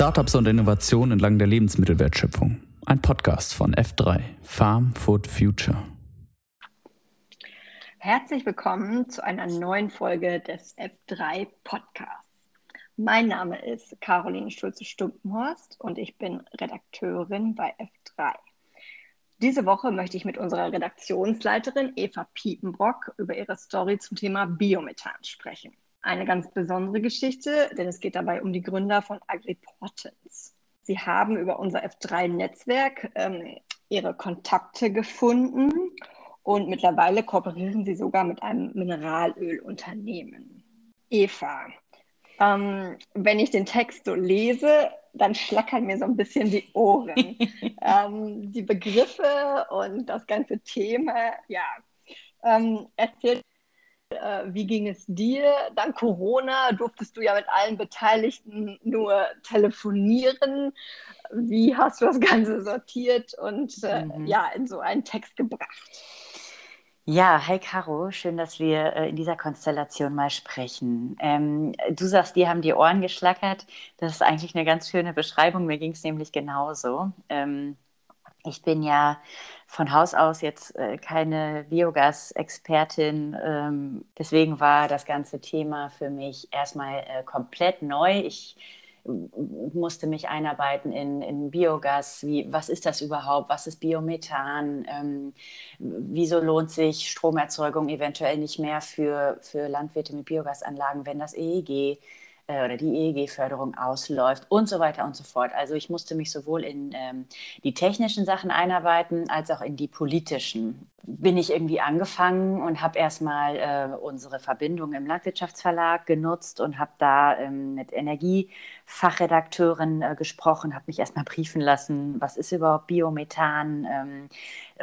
Startups und Innovationen entlang der Lebensmittelwertschöpfung. Ein Podcast von F3, Farm Food Future. Herzlich willkommen zu einer neuen Folge des F3 Podcasts. Mein Name ist Caroline Schulze-Stumpenhorst und ich bin Redakteurin bei F3. Diese Woche möchte ich mit unserer Redaktionsleiterin Eva Piepenbrock über ihre Story zum Thema Biomethan sprechen. Eine ganz besondere Geschichte, denn es geht dabei um die Gründer von AgriPortens. Sie haben über unser F3-Netzwerk ähm, ihre Kontakte gefunden und mittlerweile kooperieren sie sogar mit einem Mineralölunternehmen. Eva, ähm, wenn ich den Text so lese, dann schlackern mir so ein bisschen die Ohren. ähm, die Begriffe und das ganze Thema, ja. Ähm, erzähl, äh, wie ging es dir? Dank Corona durftest du ja mit allen Beteiligten nur telefonieren. Wie hast du das Ganze sortiert und äh, mhm. ja, in so einen Text gebracht? Ja, hi Caro, schön, dass wir äh, in dieser Konstellation mal sprechen. Ähm, du sagst, die haben die Ohren geschlackert. Das ist eigentlich eine ganz schöne Beschreibung. Mir ging es nämlich genauso. Ähm, ich bin ja von Haus aus jetzt äh, keine Biogas-Expertin. Ähm, deswegen war das ganze Thema für mich erstmal äh, komplett neu. Ich musste mich einarbeiten in, in Biogas. Wie, was ist das überhaupt? Was ist Biomethan? Ähm, wieso lohnt sich Stromerzeugung eventuell nicht mehr für, für Landwirte mit Biogasanlagen, wenn das EEG äh, oder die EEG-Förderung ausläuft und so weiter und so fort. Also ich musste mich sowohl in ähm, die technischen Sachen einarbeiten als auch in die politischen. Bin ich irgendwie angefangen und habe erstmal äh, unsere Verbindung im Landwirtschaftsverlag genutzt und habe da ähm, mit Energiefachredakteuren äh, gesprochen, habe mich erstmal briefen lassen, was ist überhaupt Biomethan. Ähm,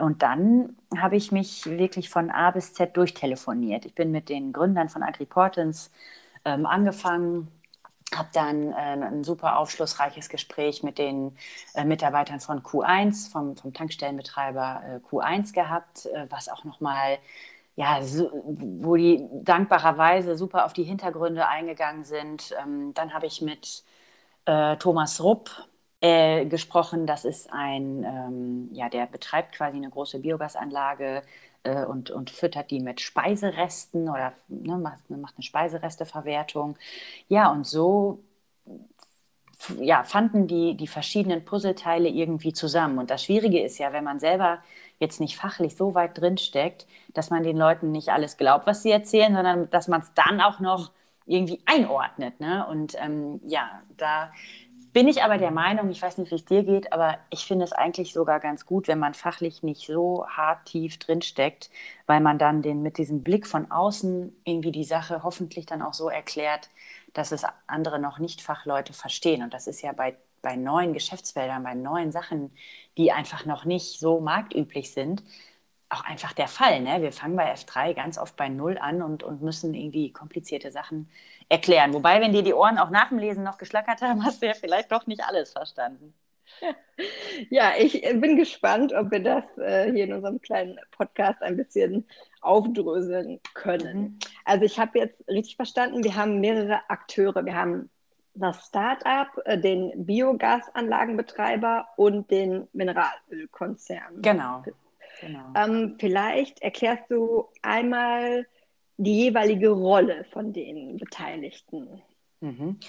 und dann habe ich mich wirklich von A bis Z durchtelefoniert. Ich bin mit den Gründern von AgriPortens ähm, angefangen, habe dann äh, ein super aufschlussreiches Gespräch mit den äh, Mitarbeitern von Q1, vom, vom Tankstellenbetreiber äh, Q1 gehabt, äh, was auch nochmal, ja, so, wo die dankbarerweise super auf die Hintergründe eingegangen sind. Ähm, dann habe ich mit äh, Thomas Rupp äh, gesprochen. Das ist ein, ähm, ja, der betreibt quasi eine große Biogasanlage äh, und, und füttert die mit Speiseresten oder ne, macht, macht eine Speiseresteverwertung. Ja, und so ja, fanden die, die verschiedenen Puzzleteile irgendwie zusammen. Und das Schwierige ist ja, wenn man selber jetzt nicht fachlich so weit drinsteckt, dass man den Leuten nicht alles glaubt, was sie erzählen, sondern dass man es dann auch noch irgendwie einordnet. Ne? Und ähm, ja, da bin ich aber der Meinung, ich weiß nicht, wie es dir geht, aber ich finde es eigentlich sogar ganz gut, wenn man fachlich nicht so hart tief drinsteckt, weil man dann den mit diesem Blick von außen irgendwie die Sache hoffentlich dann auch so erklärt, dass es andere noch nicht Fachleute verstehen. Und das ist ja bei, bei neuen Geschäftsfeldern, bei neuen Sachen, die einfach noch nicht so marktüblich sind, auch einfach der Fall. Ne? Wir fangen bei F3 ganz oft bei Null an und, und müssen irgendwie komplizierte Sachen erklären. Wobei, wenn dir die Ohren auch nach dem Lesen noch geschlackert haben, hast du ja vielleicht doch nicht alles verstanden. Ja, ich bin gespannt, ob wir das äh, hier in unserem kleinen Podcast ein bisschen aufdröseln können. Mhm. Also ich habe jetzt richtig verstanden, wir haben mehrere Akteure. Wir haben das Start-up, äh, den Biogasanlagenbetreiber und den Mineralölkonzern. Genau. Genau. Ähm, vielleicht erklärst du einmal die jeweilige Rolle von den Beteiligten. Mhm.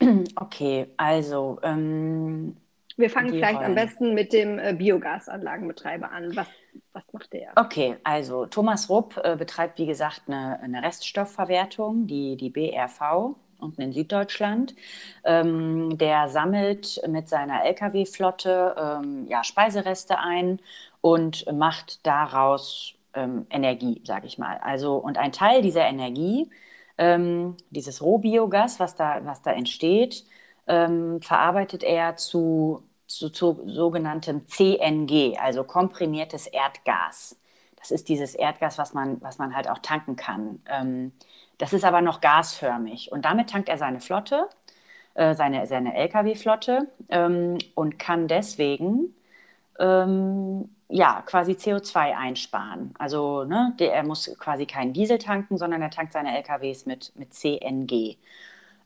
Okay, also. Ähm, Wir fangen vielleicht Rollen. am besten mit dem äh, Biogasanlagenbetreiber an. Was, was macht der? Okay, also Thomas Rupp äh, betreibt, wie gesagt, eine, eine, Reststoffverwertung, die, die BRV unten in Süddeutschland. Ähm, der sammelt mit seiner Lkw-Flotte ähm, ja, Speisereste ein und macht daraus ähm, Energie, sage ich mal. Also, und ein Teil dieser Energie, ähm, dieses Rohbiogas, was da, was da entsteht, ähm, verarbeitet er zu, zu, zu, sogenanntem CNG, also komprimiertes Erdgas. Das ist dieses Erdgas, was man, was man halt auch tanken kann. Ähm, das ist aber noch gasförmig. Und damit tankt er seine Flotte, äh, seine, seine Lkw-Flotte ähm, und kann deswegen ähm, ja, quasi CO2 einsparen. Also ne, der, er muss quasi keinen Diesel tanken, sondern er tankt seine LKWs mit, mit CNG.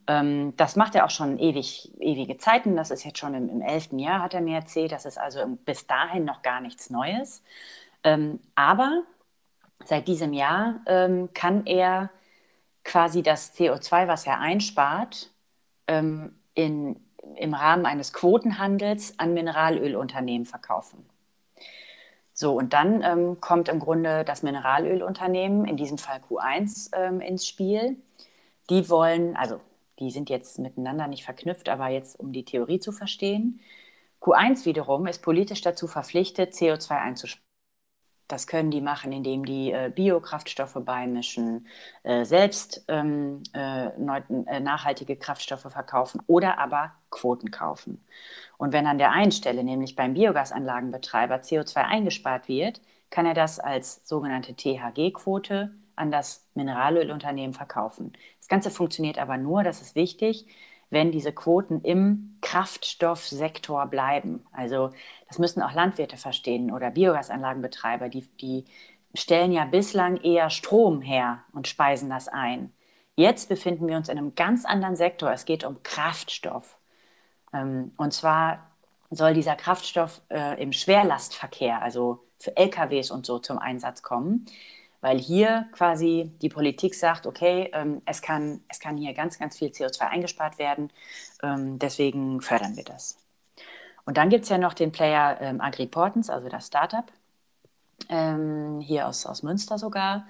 Ähm, das macht er auch schon ewig, ewige Zeiten. Das ist jetzt schon im, elften Jahr, hat er mir erzählt. Das ist also bis dahin noch gar nichts Neues. Ähm, aber seit diesem Jahr ähm, kann er quasi das CO2, was er einspart, ähm, in, im Rahmen eines Quotenhandels an Mineralölunternehmen verkaufen. So, und dann ähm, kommt im Grunde das Mineralölunternehmen, in diesem Fall Q1, ähm, ins Spiel. Die wollen, also die sind jetzt miteinander nicht verknüpft, aber jetzt um die Theorie zu verstehen. Q1 wiederum ist politisch dazu verpflichtet, CO2 einzusparen. Das können die machen, indem die äh, Biokraftstoffe beimischen, äh, selbst ähm, äh, äh, nachhaltige Kraftstoffe verkaufen oder aber Quoten kaufen. Und wenn an der einen Stelle, nämlich beim Biogasanlagenbetreiber, CO2 eingespart wird, kann er das als sogenannte THG-Quote an das Mineralölunternehmen verkaufen. Das Ganze funktioniert aber nur, das ist wichtig, wenn diese Quoten im Kraftstoffsektor bleiben. Also das müssen auch Landwirte verstehen oder Biogasanlagenbetreiber, die, die stellen ja bislang eher Strom her und speisen das ein. Jetzt befinden wir uns in einem ganz anderen Sektor. Es geht um Kraftstoff. Ähm, und zwar soll dieser Kraftstoff äh, im Schwerlastverkehr, also für LKWs und so, zum Einsatz kommen weil hier quasi die Politik sagt, okay, ähm, es, kann, es kann hier ganz, ganz viel CO2 eingespart werden, ähm, deswegen fördern wir das. Und dann gibt es ja noch den Player ähm, Agriportens, also das Startup, ähm, hier aus, aus Münster sogar.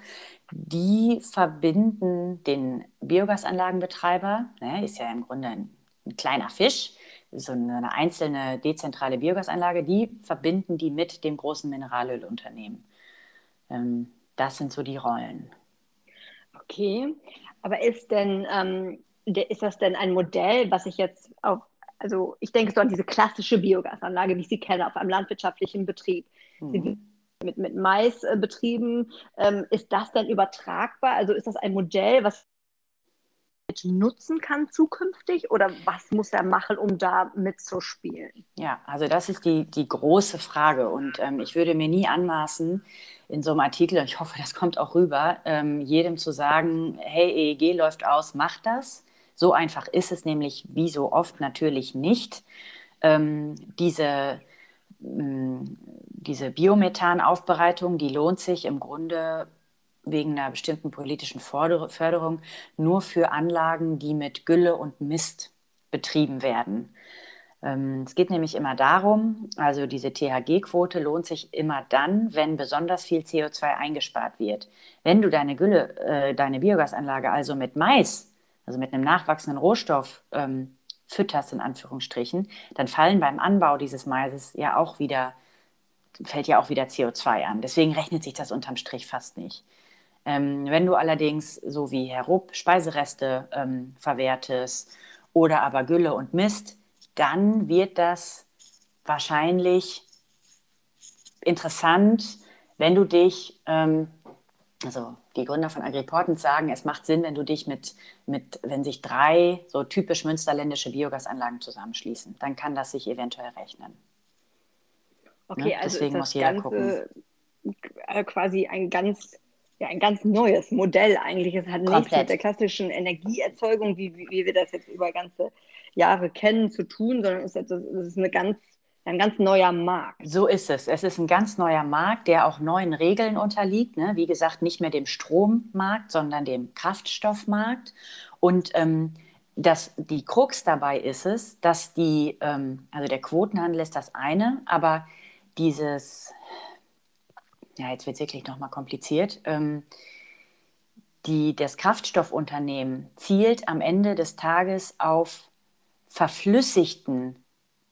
Die verbinden den Biogasanlagenbetreiber, ne, ist ja im Grunde ein, ein kleiner Fisch, so eine einzelne dezentrale Biogasanlage, die verbinden die mit dem großen Mineralölunternehmen. Ähm, das sind so die Rollen. Okay, aber ist denn, ähm, ist das denn ein Modell, was ich jetzt auf, also ich denke so an diese klassische Biogasanlage, wie ich sie kenne, auf einem landwirtschaftlichen Betrieb. Mhm. Mit, mit Mais äh, betrieben. Ähm, ist das denn übertragbar? Also ist das ein Modell, was nutzen kann zukünftig oder was muss er machen, um da mitzuspielen? Ja, also das ist die, die große Frage und ähm, ich würde mir nie anmaßen, in so einem Artikel, und ich hoffe, das kommt auch rüber, ähm, jedem zu sagen, hey, EEG läuft aus, mach das. So einfach ist es nämlich wie so oft natürlich nicht. Ähm, diese, mh, diese Biomethanaufbereitung, die lohnt sich im Grunde wegen einer bestimmten politischen Förderung nur für Anlagen, die mit Gülle und Mist betrieben werden. Ähm, es geht nämlich immer darum, also diese THG-Quote lohnt sich immer dann, wenn besonders viel CO2 eingespart wird. Wenn du deine Gülle, äh, deine Biogasanlage also mit Mais, also mit einem nachwachsenden Rohstoff ähm, fütterst, in Anführungsstrichen, dann fallen beim Anbau dieses Maises ja auch wieder, fällt ja auch wieder CO2 an. Deswegen rechnet sich das unterm Strich fast nicht. Ähm, wenn du allerdings, so wie Herr Rupp, Speisereste ähm, verwertest oder aber Gülle und Mist, dann wird das wahrscheinlich interessant, wenn du dich, ähm, also die Gründer von Agriportens sagen, es macht Sinn, wenn du dich mit, mit, wenn sich drei so typisch münsterländische Biogasanlagen zusammenschließen, dann kann das sich eventuell rechnen. Okay, ne? also deswegen muss jeder Ganze gucken. Äh, quasi ein ganz ja, ein ganz neues Modell eigentlich. Es hat Komplett. nichts mit der klassischen Energieerzeugung, wie, wie, wie, wir das jetzt über ganze Jahre kennen, zu tun, sondern es ist, es ist eine ganz, ein ganz neuer Markt. So ist es. Es ist ein ganz neuer Markt, der auch neuen Regeln unterliegt. Ne? Wie gesagt, nicht mehr dem Strommarkt, sondern dem Kraftstoffmarkt. Und ähm, das, die Krux dabei ist es, dass die, ähm, also der Quotenhandel ist das eine, aber dieses ja, jetzt wird es wirklich nochmal kompliziert. Ähm, die, das Kraftstoffunternehmen zielt am Ende des Tages auf verflüssigten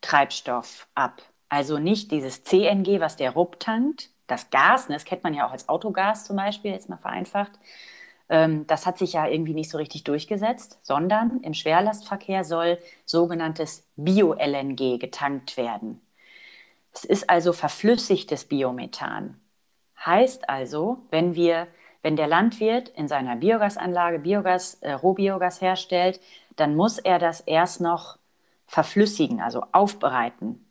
Treibstoff ab. Also nicht dieses CNG, was der RUP tankt, das Gas, ne, das kennt man ja auch als Autogas zum Beispiel, jetzt mal vereinfacht. Ähm, das hat sich ja irgendwie nicht so richtig durchgesetzt, sondern im Schwerlastverkehr soll sogenanntes Bio-LNG getankt werden. Es ist also verflüssigtes Biomethan. Heißt also, wenn wir wenn der Landwirt in seiner Biogasanlage Biogas, äh, Rohbiogas herstellt, dann muss er das erst noch verflüssigen, also aufbereiten.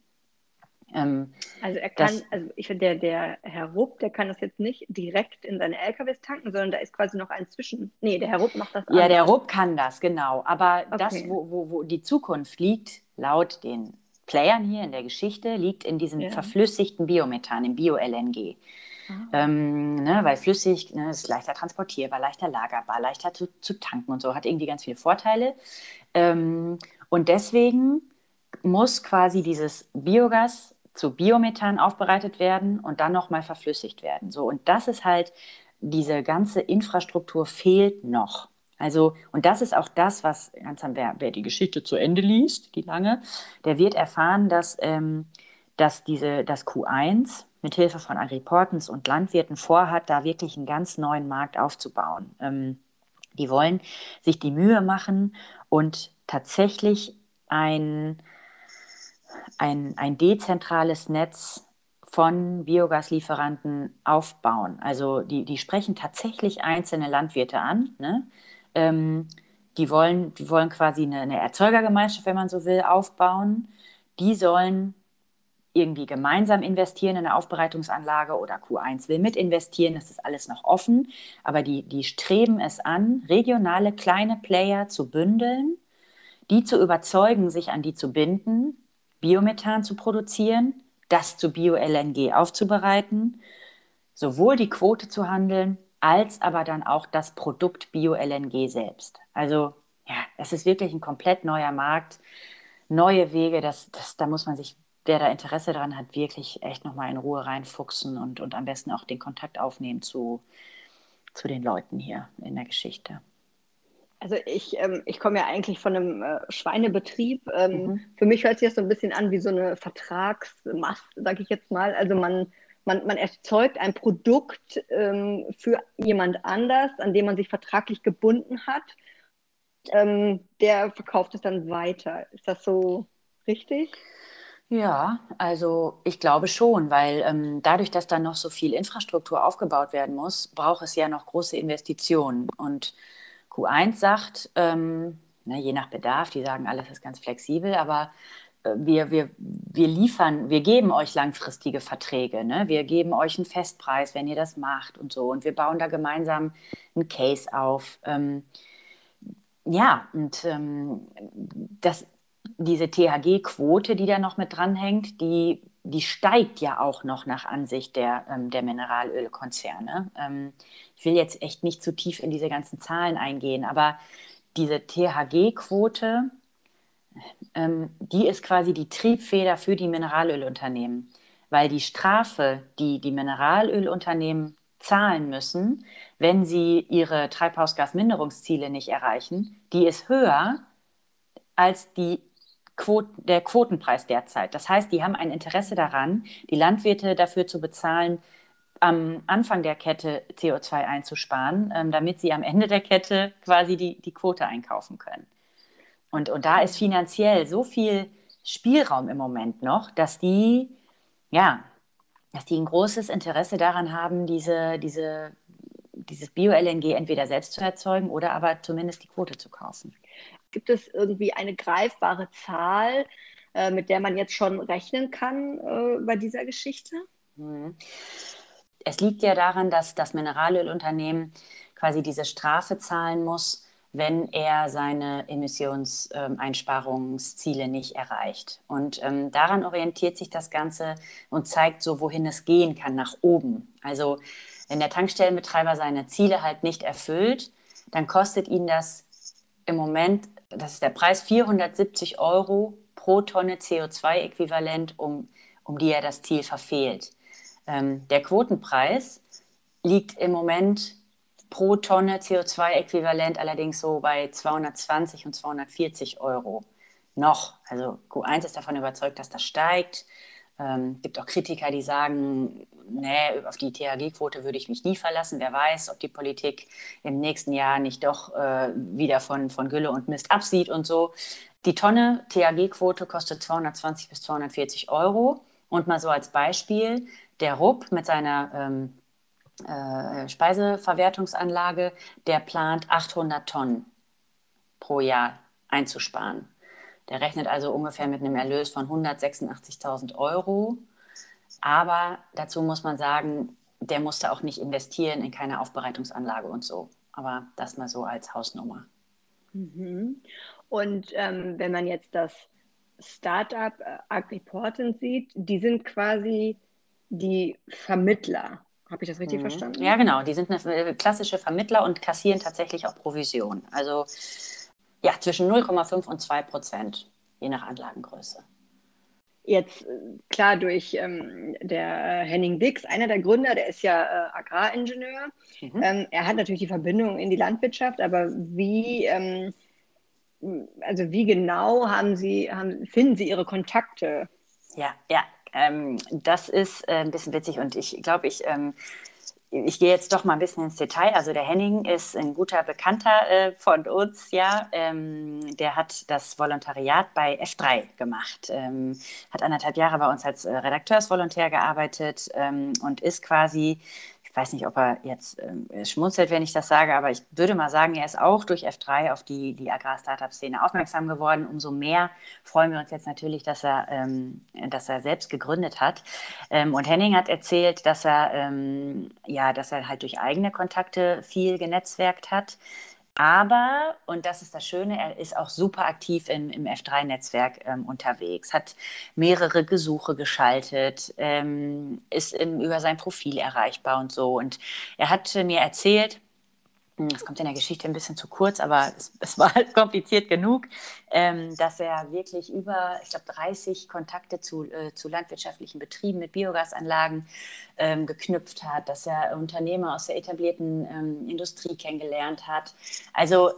Ähm, also er kann, das, also ich finde, der, der Herr Rupp, der kann das jetzt nicht direkt in seine LKWs tanken, sondern da ist quasi noch ein Zwischen. Nee, der Herr Rupp macht das. Ja, anders. der Rupp kann das, genau. Aber okay. das, wo, wo, wo die Zukunft liegt, laut den Playern hier in der Geschichte, liegt in diesem ja. verflüssigten Biomethan, im Bio-LNG. Ah. Ähm, ne, weil flüssig ne, ist leichter transportierbar, leichter lagerbar, leichter zu, zu, tanken und so, hat irgendwie ganz viele Vorteile. Ähm, und deswegen muss quasi dieses Biogas zu Biomethan aufbereitet werden und dann nochmal verflüssigt werden. So, und das ist halt, diese ganze Infrastruktur fehlt noch. Also, und das ist auch das, was ganz am, wer, wer die Geschichte zu Ende liest, die lange, der wird erfahren, dass, ähm, dass diese, das Q1 mit Hilfe von Agriportens und Landwirten vorhat, da wirklich einen ganz neuen Markt aufzubauen. Ähm, die wollen sich die Mühe machen und tatsächlich ein, ein, ein dezentrales Netz von Biogaslieferanten aufbauen. Also die, die sprechen tatsächlich einzelne Landwirte an. Ne? Ähm, die, wollen, die wollen quasi eine, eine Erzeugergemeinschaft, wenn man so will, aufbauen. Die sollen irgendwie gemeinsam investieren in eine Aufbereitungsanlage oder Q1 will mit investieren, das ist alles noch offen. Aber die, die streben es an, regionale kleine Player zu bündeln, die zu überzeugen, sich an die zu binden Biomethan zu produzieren, das zu Bio-LNG aufzubereiten, sowohl die Quote zu handeln, als aber dann auch das Produkt Bio-LNG selbst. Also ja, es ist wirklich ein komplett neuer Markt, neue Wege, das, das, da muss man sich, wer da Interesse daran hat, wirklich echt nochmal in Ruhe reinfuchsen und, und am besten auch den Kontakt aufnehmen zu, zu den Leuten hier in der Geschichte. Also ich, ähm, ich komme ja eigentlich von einem äh, Schweinebetrieb. Ähm, mhm. Für mich hört sich das so ein bisschen an wie so eine Vertragsmast, sage ich jetzt mal. Also man, man, man erzeugt ein Produkt ähm, für jemand anders, an dem man sich vertraglich gebunden hat. Ähm, der verkauft es dann weiter. Ist das so richtig? Ja, also ich glaube schon, weil ähm, dadurch, dass dann noch so viel Infrastruktur aufgebaut werden muss, braucht es ja noch große Investitionen. Und Q1 sagt, ähm, na, je nach Bedarf, die sagen, alles ist ganz flexibel, aber wir, wir, wir liefern, wir geben euch langfristige Verträge, ne? wir geben euch einen Festpreis, wenn ihr das macht und so. Und wir bauen da gemeinsam einen Case auf. Ähm, ja, und ähm, das, diese THG-Quote, die da noch mit dranhängt, die, die steigt ja auch noch nach Ansicht der, ähm, der Mineralölkonzerne. Ähm, ich will jetzt echt nicht zu tief in diese ganzen Zahlen eingehen, aber diese THG-Quote, ähm, die ist quasi die Triebfeder für die Mineralölunternehmen, weil die Strafe, die die Mineralölunternehmen zahlen müssen, wenn sie ihre Treibhausgasminderungsziele nicht erreichen, die ist höher als die Quote, der Quotenpreis derzeit. Das heißt, die haben ein Interesse daran, die Landwirte dafür zu bezahlen, am Anfang der Kette CO2 einzusparen, ähm, damit sie am Ende der Kette quasi die, die Quote einkaufen können. Und, und da ist finanziell so viel Spielraum im Moment noch, dass die, ja, dass die ein großes Interesse daran haben, diese, diese, dieses Bio-LNG entweder selbst zu erzeugen oder aber zumindest die Quote zu kaufen. Gibt es irgendwie eine greifbare Zahl, äh, mit der man jetzt schon rechnen kann äh, bei dieser Geschichte? Mhm. Es liegt ja daran, dass das Mineralölunternehmen quasi diese Strafe zahlen muss, wenn er seine Emissionseinsparungsziele nicht erreicht. Und ähm, daran orientiert sich das Ganze und zeigt so, wohin es gehen kann, nach oben. Also wenn der Tankstellenbetreiber seine Ziele halt nicht erfüllt, dann kostet ihn das im Moment, das ist der Preis, 470 Euro pro Tonne CO2-Äquivalent, um, um die er das Ziel verfehlt. Ähm, der Quotenpreis liegt im Moment pro Tonne CO2-Äquivalent allerdings so bei 220 und 240 Euro noch. Also Q1 ist davon überzeugt, dass das steigt. Ähm, gibt auch Kritiker, die sagen, nee, auf die THG-Quote würde ich mich nie verlassen. Wer weiß, ob die Politik im nächsten Jahr nicht doch äh, wieder von, von Gülle und Mist absieht und so. Die Tonne THG-Quote kostet 220 bis 240 Euro. Und mal so als Beispiel, der RUP mit seiner ähm, äh, Speiseverwertungsanlage, der plant 800 Tonnen pro Jahr einzusparen. Der rechnet also ungefähr mit einem Erlös von 186.000 Euro. Aber dazu muss man sagen, der musste auch nicht investieren in keine Aufbereitungsanlage und so. Aber das mal so als Hausnummer. Mhm. Und ähm, wenn man jetzt das Startup äh, Agriportent sieht, die sind quasi die Vermittler. Habe ich das richtig mhm. verstanden? Ja, genau. Die sind eine äh, klassische Vermittler und kassieren tatsächlich auch Provision. Also ja, zwischen 0,5 und 2 Prozent, je nach Anlagengröße. Jetzt äh, klar durch ähm, der Henning Dix, einer der Gründer, der ist ja äh, Agraringenieur. Mhm. Ähm, er hat natürlich die Verbindung in die Landwirtschaft, aber wie, ähm, also wie genau haben Sie, haben, finden Sie Ihre Kontakte? Ja, ja, ähm, das ist äh, ein bisschen witzig und ich glaube, ich ähm, ich gehe jetzt doch mal ein bisschen ins Detail. Also der Henning ist ein guter Bekannter äh, von uns, ja. Ähm, der hat das Volontariat bei F3 gemacht, ähm, hat anderthalb Jahre bei uns als äh, Redakteursvolontär gearbeitet ähm, und ist quasi weiß nicht, ob er jetzt äh, schmunzelt, wenn ich das sage, aber ich würde mal sagen, er ist auch durch F3 auf die, die Agrar-Startup-Szene aufmerksam geworden. Umso mehr freuen wir uns jetzt natürlich, dass er, ähm, dass er selbst gegründet hat. Ähm, und Henning hat erzählt, dass er, ähm, ja, dass er halt durch eigene Kontakte viel genetzwerkt hat. Aber, und das ist das Schöne, er ist auch super aktiv in, im F3-Netzwerk ähm, unterwegs, hat mehrere Gesuche geschaltet, ähm, ist im, über sein Profil erreichbar und so. Und er hat mir erzählt, das kommt in der Geschichte ein bisschen zu kurz, aber es, es war halt kompliziert genug, ähm, dass er wirklich über, ich glaube, 30 Kontakte zu, äh, zu landwirtschaftlichen Betrieben mit Biogasanlagen ähm, geknüpft hat, dass er Unternehmer aus der etablierten ähm, Industrie kennengelernt hat. Also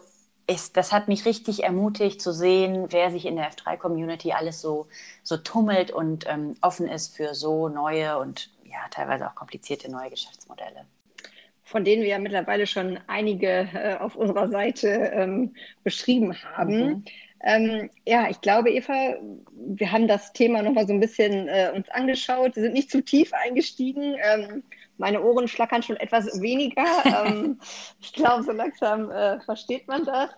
ist, das hat mich richtig ermutigt zu sehen, wer sich in der F3-Community alles so, so tummelt und ähm, offen ist für so neue und ja, teilweise auch komplizierte neue Geschäftsmodelle von denen wir ja mittlerweile schon einige äh, auf unserer Seite ähm, beschrieben haben. Mhm. Ähm, ja, ich glaube, Eva, wir haben das Thema nochmal so ein bisschen äh, uns angeschaut. Sie sind nicht zu tief eingestiegen. Ähm, meine Ohren schlackern schon etwas weniger. Ähm, ich glaube, so langsam äh, versteht man das.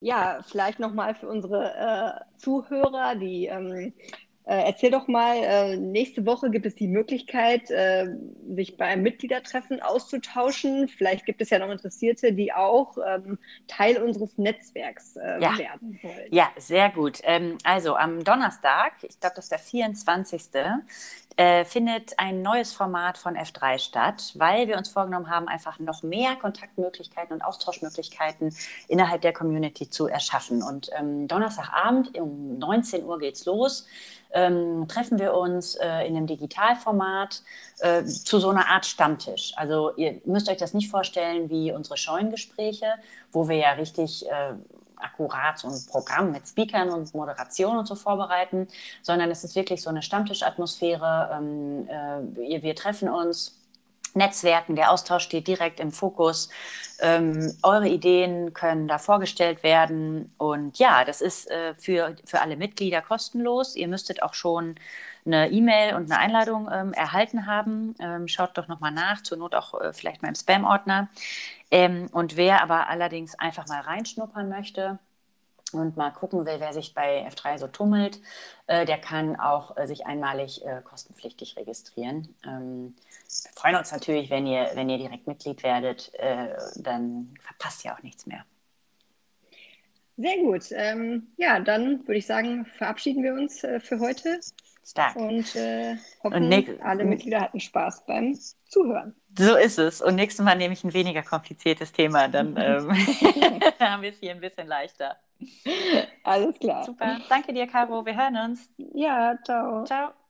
Ja, vielleicht nochmal für unsere äh, Zuhörer, die ähm, äh, erzähl doch mal, äh, nächste Woche gibt es die Möglichkeit, äh, sich beim Mitgliedertreffen auszutauschen. Vielleicht gibt es ja noch Interessierte, die auch ähm, Teil unseres Netzwerks äh, ja. werden wollen. Ja, sehr gut. Ähm, also am Donnerstag, ich glaube, das ist der 24 äh, findet ein neues Format von F3 statt, weil wir uns vorgenommen haben, einfach noch mehr Kontaktmöglichkeiten und Austauschmöglichkeiten innerhalb der Community zu erschaffen. Und ähm, Donnerstagabend um 19 Uhr geht's los. Ähm, treffen wir uns äh, in einem Digitalformat äh, zu so einer Art Stammtisch. Also ihr müsst euch das nicht vorstellen wie unsere Scheunengespräche, wo wir ja richtig äh, akkurat so ein Programm mit Speakern und Moderation und so vorbereiten, sondern es ist wirklich so eine Stammtischatmosphäre. Ähm, äh, wir treffen uns, Netzwerken, der Austausch steht direkt im Fokus. Ähm, eure Ideen können da vorgestellt werden. Und ja, das ist äh, für, für alle Mitglieder kostenlos. Ihr müsstet auch schon eine E-Mail und eine Einladung ähm, erhalten haben. Ähm, schaut doch nochmal nach, zur Not auch äh, vielleicht mal im Spam-Ordner. Ähm, und wer aber allerdings einfach mal reinschnuppern möchte, und mal gucken will, wer sich bei F3 so tummelt, äh, der kann auch äh, sich einmalig äh, kostenpflichtig registrieren. Ähm, wir freuen uns natürlich, wenn ihr, wenn ihr direkt Mitglied werdet, äh, dann verpasst ihr auch nichts mehr. Sehr gut. Ähm, ja, dann würde ich sagen, verabschieden wir uns äh, für heute. Stark. Und äh, hoffen, und alle Mitglieder hatten Spaß beim Zuhören. So ist es. Und nächstes Mal nehme ich ein weniger kompliziertes Thema, dann ähm, haben wir es hier ein bisschen leichter. Alles klar. Super. Danke dir, Caro. Wir hören uns. Ja, ciao. Ciao.